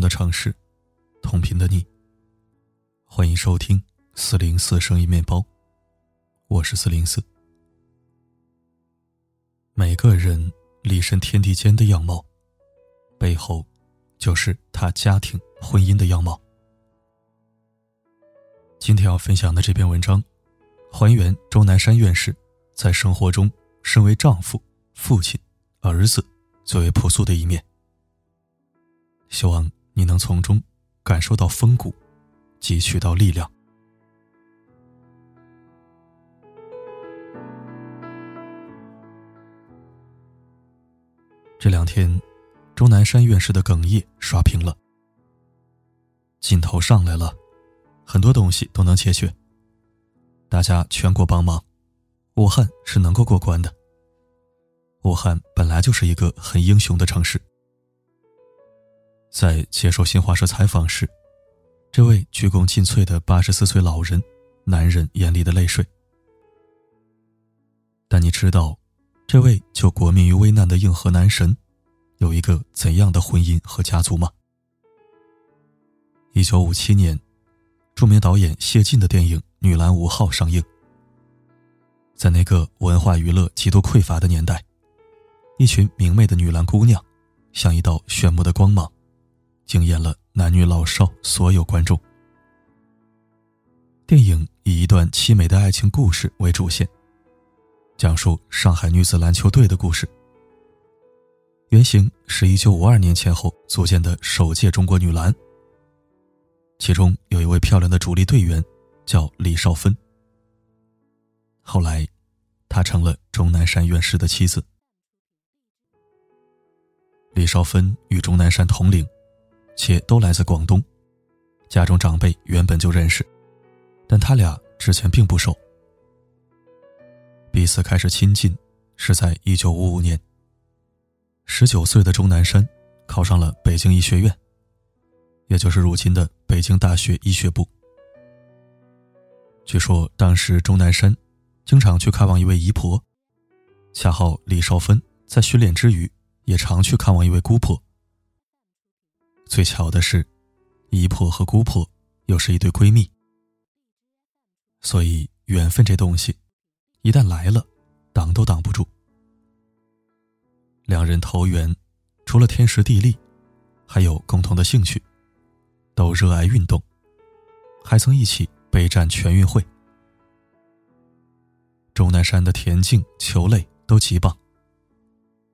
的城市，同频的你。欢迎收听四零四生意面包，我是四零四。每个人立身天地间的样貌，背后就是他家庭婚姻的样貌。今天要分享的这篇文章，还原钟南山院士在生活中身为丈夫、父亲、儿子最为朴素的一面。希望你能从中感受到风骨，汲取到力量。这两天，钟南山院士的哽咽刷屏了，劲头上来了，很多东西都能解决。大家全国帮忙，武汉是能够过关的。武汉本来就是一个很英雄的城市。在接受新华社采访时，这位鞠躬尽瘁的八十四岁老人男人眼里的泪水。但你知道，这位救国民于危难的硬核男神，有一个怎样的婚姻和家族吗？一九五七年，著名导演谢晋的电影《女篮五号》上映。在那个文化娱乐极度匮乏的年代，一群明媚的女篮姑娘，像一道炫目的光芒。惊艳了男女老少所有观众。电影以一段凄美的爱情故事为主线，讲述上海女子篮球队的故事。原型是一九五二年前后组建的首届中国女篮，其中有一位漂亮的主力队员，叫李少芬。后来，她成了钟南山院士的妻子。李少芬与钟南山同龄。且都来自广东，家中长辈原本就认识，但他俩之前并不熟。彼此开始亲近是在一九五五年。十九岁的钟南山考上了北京医学院，也就是如今的北京大学医学部。据说当时钟南山经常去看望一位姨婆，恰好李少芬在训练之余也常去看望一位姑婆。最巧的是，姨婆和姑婆又是一对闺蜜，所以缘分这东西，一旦来了，挡都挡不住。两人投缘，除了天时地利，还有共同的兴趣，都热爱运动，还曾一起备战全运会。钟南山的田径、球类都极棒，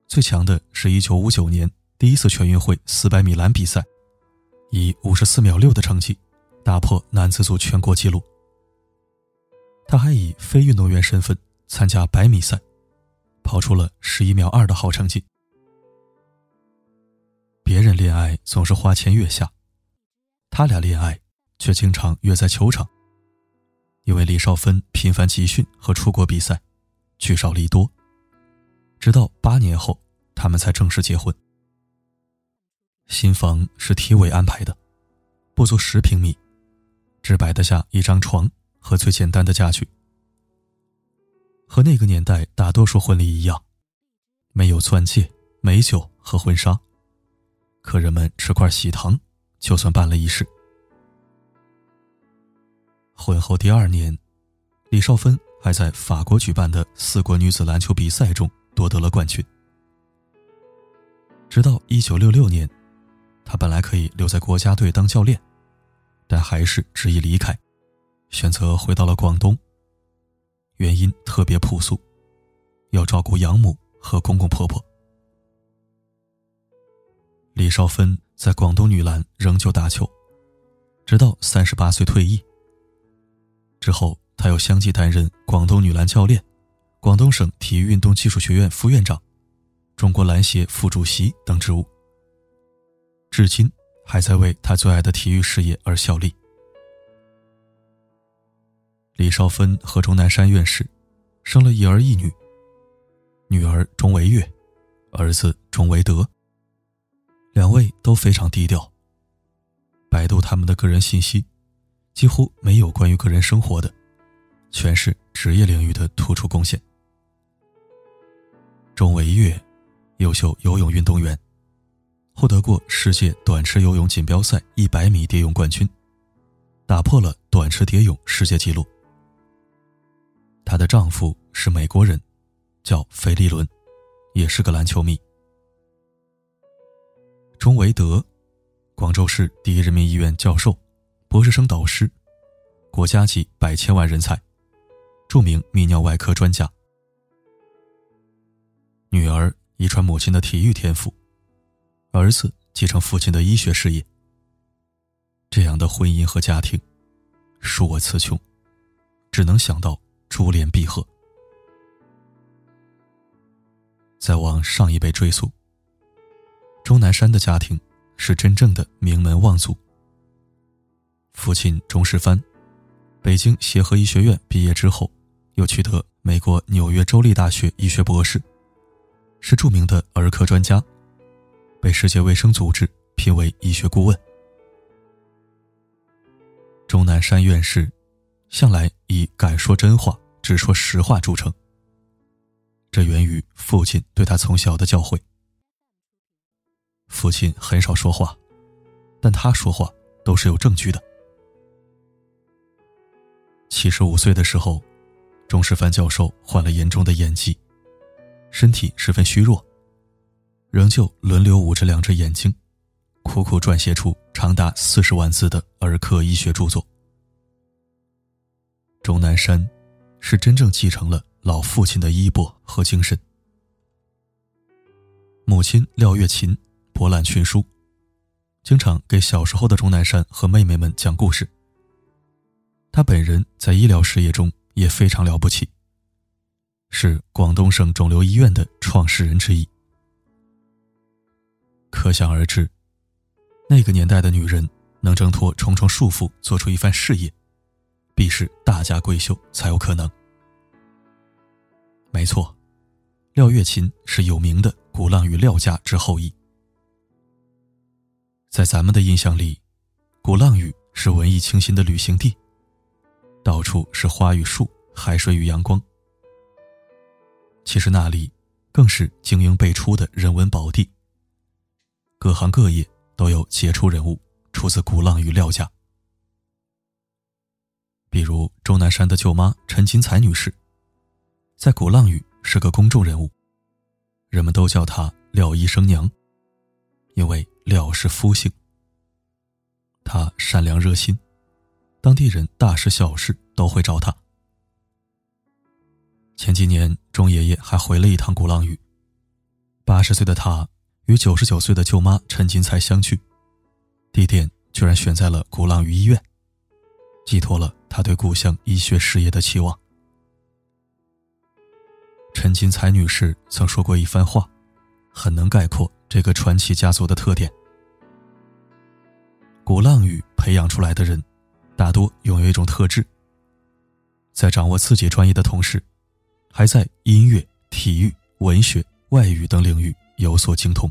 最强的是一九五九年。第一次全运会四百米栏比赛，以五十四秒六的成绩打破男子组全国纪录。他还以非运动员身份参加百米赛，跑出了十一秒二的好成绩。别人恋爱总是花前月下，他俩恋爱却经常约在球场。因为李少芬频繁集训和出国比赛，聚少离多，直到八年后，他们才正式结婚。新房是体委安排的，不足十平米，只摆得下一张床和最简单的家具。和那个年代大多数婚礼一样，没有钻戒、美酒和婚纱，客人们吃块喜糖就算办了仪式。婚后第二年，李少芬还在法国举办的四国女子篮球比赛中夺得了冠军。直到一九六六年。他本来可以留在国家队当教练，但还是执意离开，选择回到了广东。原因特别朴素，要照顾养母和公公婆婆。李少芬在广东女篮仍旧打球，直到三十八岁退役。之后，他又相继担任广东女篮教练、广东省体育运动技术学院副院长、中国篮协副主席等职务。至今还在为他最爱的体育事业而效力。李少芬和钟南山院士生了一儿一女，女儿钟维月，儿子钟维德。两位都非常低调。百度他们的个人信息，几乎没有关于个人生活的，全是职业领域的突出贡献。钟维月，优秀游泳运动员。获得过世界短池游泳锦标赛一百米蝶泳冠军，打破了短池蝶泳世界纪录。她的丈夫是美国人，叫费利伦，也是个篮球迷。钟维德，广州市第一人民医院教授、博士生导师，国家级百千万人才，著名泌尿外科专家。女儿遗传母亲的体育天赋，儿子继承父亲的医学事业。这样的婚姻和家庭，恕我词穷，只能想到珠联璧合。再往上一辈追溯，钟南山的家庭是真正的名门望族。父亲钟世藩，北京协和医学院毕业之后，又取得美国纽约州立大学医学博士。是著名的儿科专家，被世界卫生组织评为医学顾问。钟南山院士向来以敢说真话、只说实话著称。这源于父亲对他从小的教诲。父亲很少说话，但他说话都是有证据的。七十五岁的时候，钟世藩教授患了严重的眼疾。身体十分虚弱，仍旧轮流捂着两只眼睛，苦苦撰写出长达四十万字的儿科医学著作。钟南山是真正继承了老父亲的衣钵和精神。母亲廖月琴博览群书，经常给小时候的钟南山和妹妹们讲故事。他本人在医疗事业中也非常了不起。是广东省肿瘤医院的创始人之一。可想而知，那个年代的女人能挣脱重重束缚，做出一番事业，必是大家闺秀才有可能。没错，廖月琴是有名的鼓浪屿廖家之后裔。在咱们的印象里，鼓浪屿是文艺清新的旅行地，到处是花与树、海水与阳光。其实那里，更是精英辈出的人文宝地。各行各业都有杰出人物出自鼓浪屿廖家。比如钟南山的舅妈陈金彩女士，在鼓浪屿是个公众人物，人们都叫她廖医生娘，因为廖是夫姓。她善良热心，当地人大事小事都会找她。前几年，钟爷爷还回了一趟鼓浪屿。八十岁的他与九十九岁的舅妈陈金才相聚，地点居然选在了鼓浪屿医院，寄托了他对故乡医学事业的期望。陈金才女士曾说过一番话，很能概括这个传奇家族的特点：鼓浪屿培养出来的人，大多拥有一种特质，在掌握自己专业的同时。还在音乐、体育、文学、外语等领域有所精通。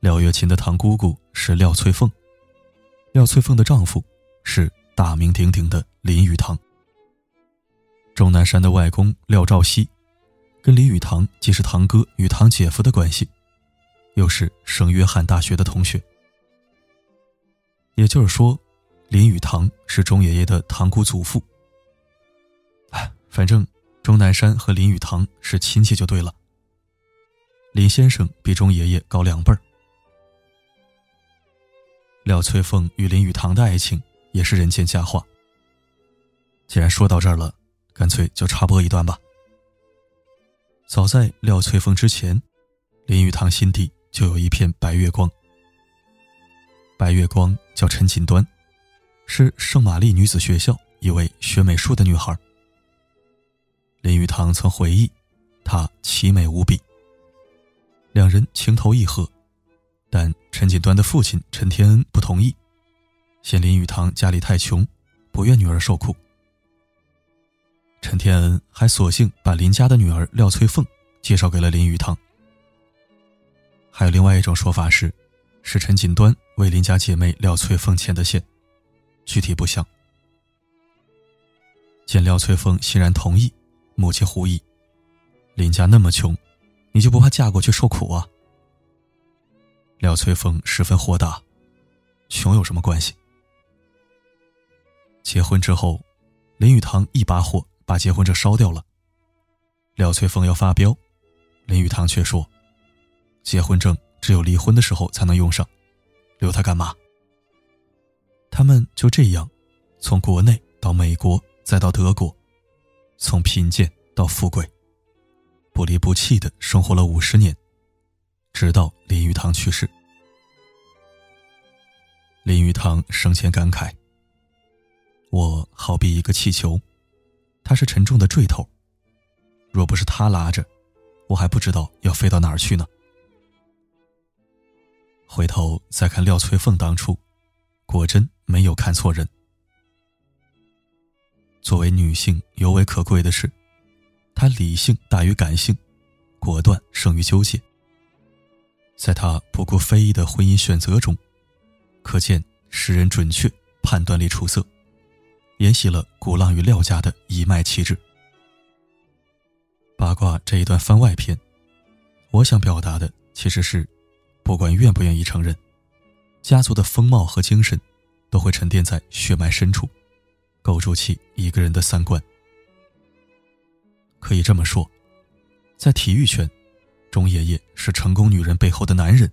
廖月琴的堂姑姑是廖翠凤，廖翠凤的丈夫是大名鼎鼎的林语堂。钟南山的外公廖兆熙，跟林语堂既是堂哥与堂姐夫的关系，又是圣约翰大学的同学。也就是说，林语堂是钟爷爷的堂姑祖父。反正钟南山和林语堂是亲戚就对了。林先生比钟爷爷高两辈儿。廖翠凤与林语堂的爱情也是人间佳话。既然说到这儿了，干脆就插播一段吧。早在廖翠凤之前，林语堂心底就有一片白月光。白月光叫陈锦端，是圣玛丽女子学校一位学美术的女孩。林语堂曾回忆，她奇美无比。两人情投意合，但陈锦端的父亲陈天恩不同意，嫌林语堂家里太穷，不愿女儿受苦。陈天恩还索性把林家的女儿廖翠凤介绍给了林语堂。还有另外一种说法是，是陈锦端为林家姐妹廖翠凤牵的线，具体不详。见廖翠凤欣然同意。母亲狐疑：“林家那么穷，你就不怕嫁过去受苦啊？廖翠凤十分豁达，穷有什么关系？结婚之后，林语堂一把火把结婚证烧掉了。廖翠凤要发飙，林语堂却说：“结婚证只有离婚的时候才能用上，留它干嘛？”他们就这样，从国内到美国，再到德国，从贫贱到富贵，不离不弃的生活了五十年。直到林语堂去世，林语堂生前感慨：“我好比一个气球，它是沉重的坠头。若不是他拉着，我还不知道要飞到哪儿去呢。”回头再看廖翠凤当初，果真没有看错人。作为女性，尤为可贵的是，她理性大于感性，果断胜于纠结。在他不顾非议的婚姻选择中，可见识人准确、判断力出色，沿袭了古浪与廖家的一脉气质。八卦这一段番外篇，我想表达的其实是，不管愿不愿意承认，家族的风貌和精神，都会沉淀在血脉深处，构筑起一个人的三观。可以这么说，在体育圈。钟爷爷是成功女人背后的男人，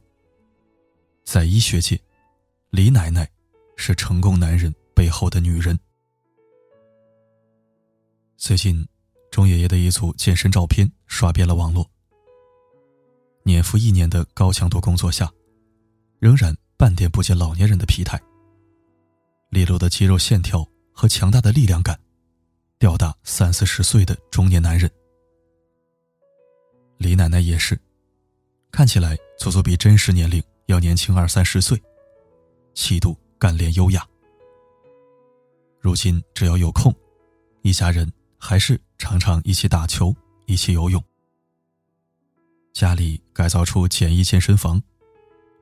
在医学界，李奶奶是成功男人背后的女人。最近，钟爷爷的一组健身照片刷遍了网络。年复一年的高强度工作下，仍然半点不见老年人的疲态。利落的肌肉线条和强大的力量感，吊打三四十岁的中年男人。李奶奶也是，看起来足足比真实年龄要年轻二三十岁，气度干练优雅。如今只要有空，一家人还是常常一起打球，一起游泳。家里改造出简易健身房，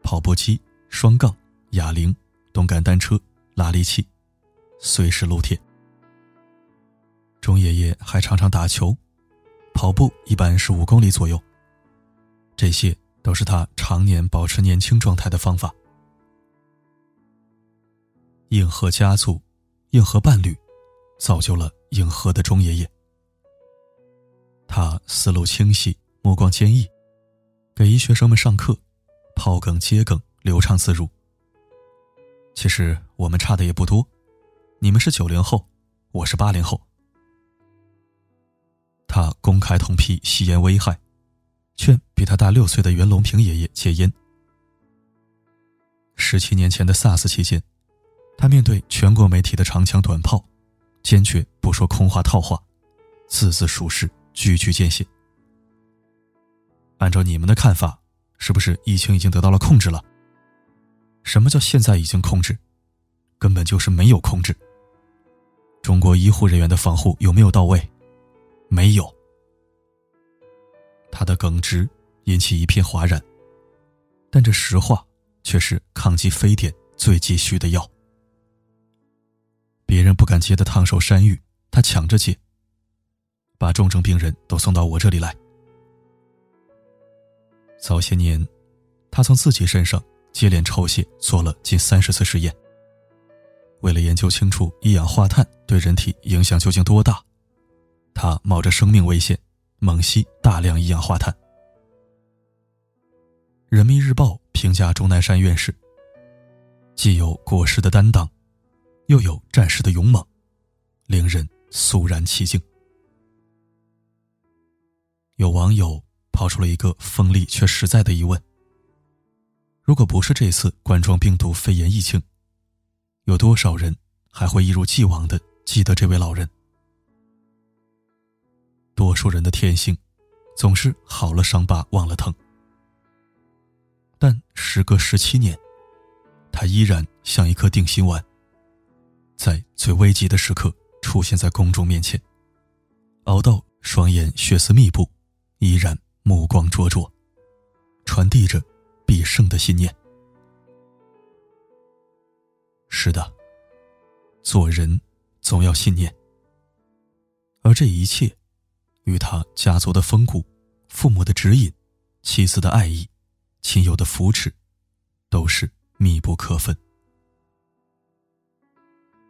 跑步机、双杠、哑铃、动感单车、拉力器，随时撸铁。钟爷爷还常常打球。跑步一般是五公里左右。这些都是他常年保持年轻状态的方法。硬核家族，硬核伴侣，造就了硬核的钟爷爷。他思路清晰，目光坚毅，给医学生们上课，抛梗接梗，流畅自如。其实我们差的也不多，你们是九零后，我是八零后。他公开痛批吸烟危害，劝比他大六岁的袁隆平爷爷戒烟。十七年前的 SARS 期间，他面对全国媒体的长枪短炮，坚决不说空话套话，字字属实，句句见血。按照你们的看法，是不是疫情已经得到了控制了？什么叫现在已经控制？根本就是没有控制。中国医护人员的防护有没有到位？没有，他的耿直引起一片哗然，但这实话却是抗击非典最急需的药。别人不敢接的烫手山芋，他抢着接，把重症病人都送到我这里来。早些年，他从自己身上接连抽血做了近三十次实验，为了研究清楚一氧化碳对人体影响究竟多大。他冒着生命危险，猛吸大量一氧化碳。人民日报评价钟南山院士：既有过时的担当，又有战士的勇猛，令人肃然起敬。有网友抛出了一个锋利却实在的疑问：如果不是这次冠状病毒肺炎疫情，有多少人还会一如既往的记得这位老人？多数人的天性，总是好了伤疤忘了疼。但时隔十七年，他依然像一颗定心丸，在最危急的时刻出现在公众面前，熬到双眼血丝密布，依然目光灼灼，传递着必胜的信念。是的，做人总要信念，而这一切。与他家族的风骨、父母的指引、妻子的爱意、亲友的扶持，都是密不可分。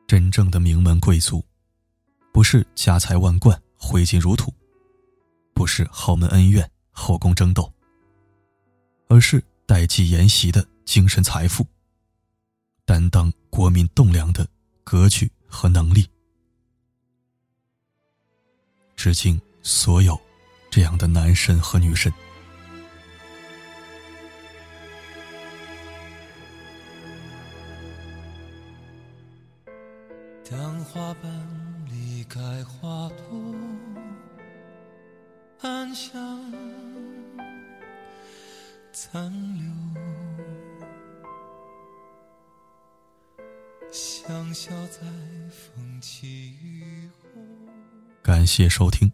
真正的名门贵族，不是家财万贯、挥金如土，不是豪门恩怨、后宫争斗，而是代际沿袭的精神财富，担当国民栋梁的格局和能力。致敬所有这样的男神和女神。当花瓣离开花朵，暗香残留，香消在风起雨后。感谢收听，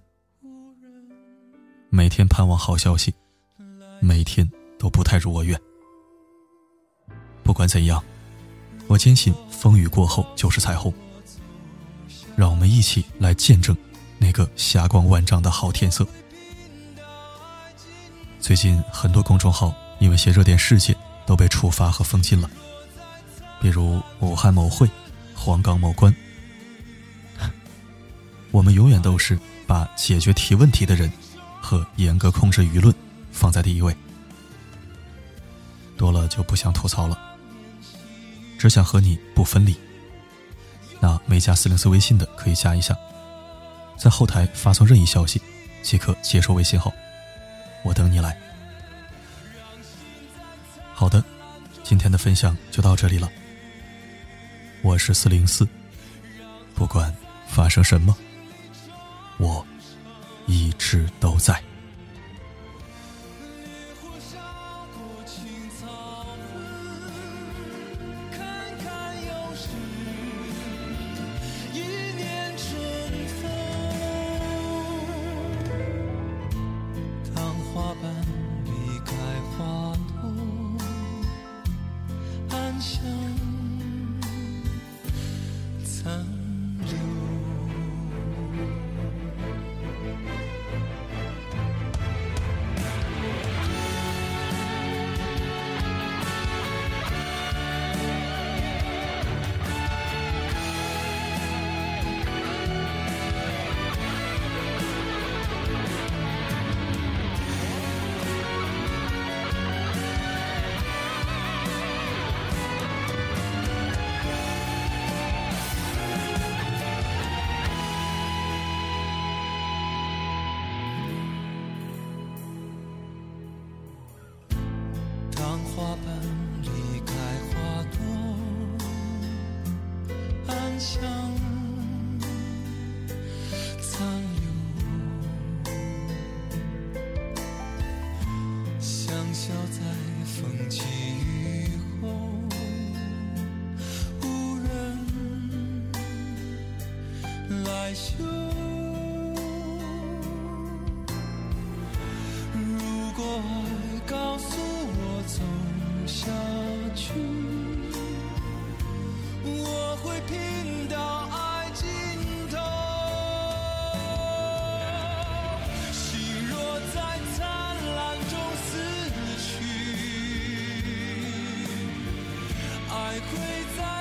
天盼望好消息，每天都不太如我愿。不管怎样，我坚信风雨过后就是彩虹。让我们一起来见证那个霞光万丈的好天色。最近很多公众号因为些热点事件都被处罚和封禁了，比如武汉某会、黄冈某官。我们永远都是把解决提问题的人和严格控制舆论放在第一位。多了就不想吐槽了，只想和你不分离。那没加四零四微信的可以加一下，在后台发送任意消息，即可接收微信号，我等你来。好的，今天的分享就到这里了。我是四零四，不管发生什么，我一直都在。当，残留香消在风起。你会在。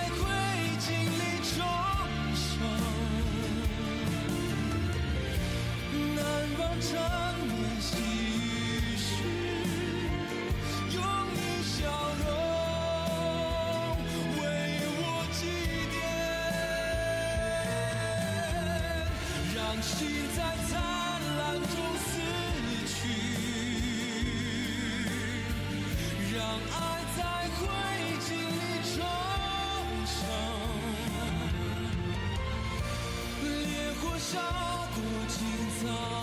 花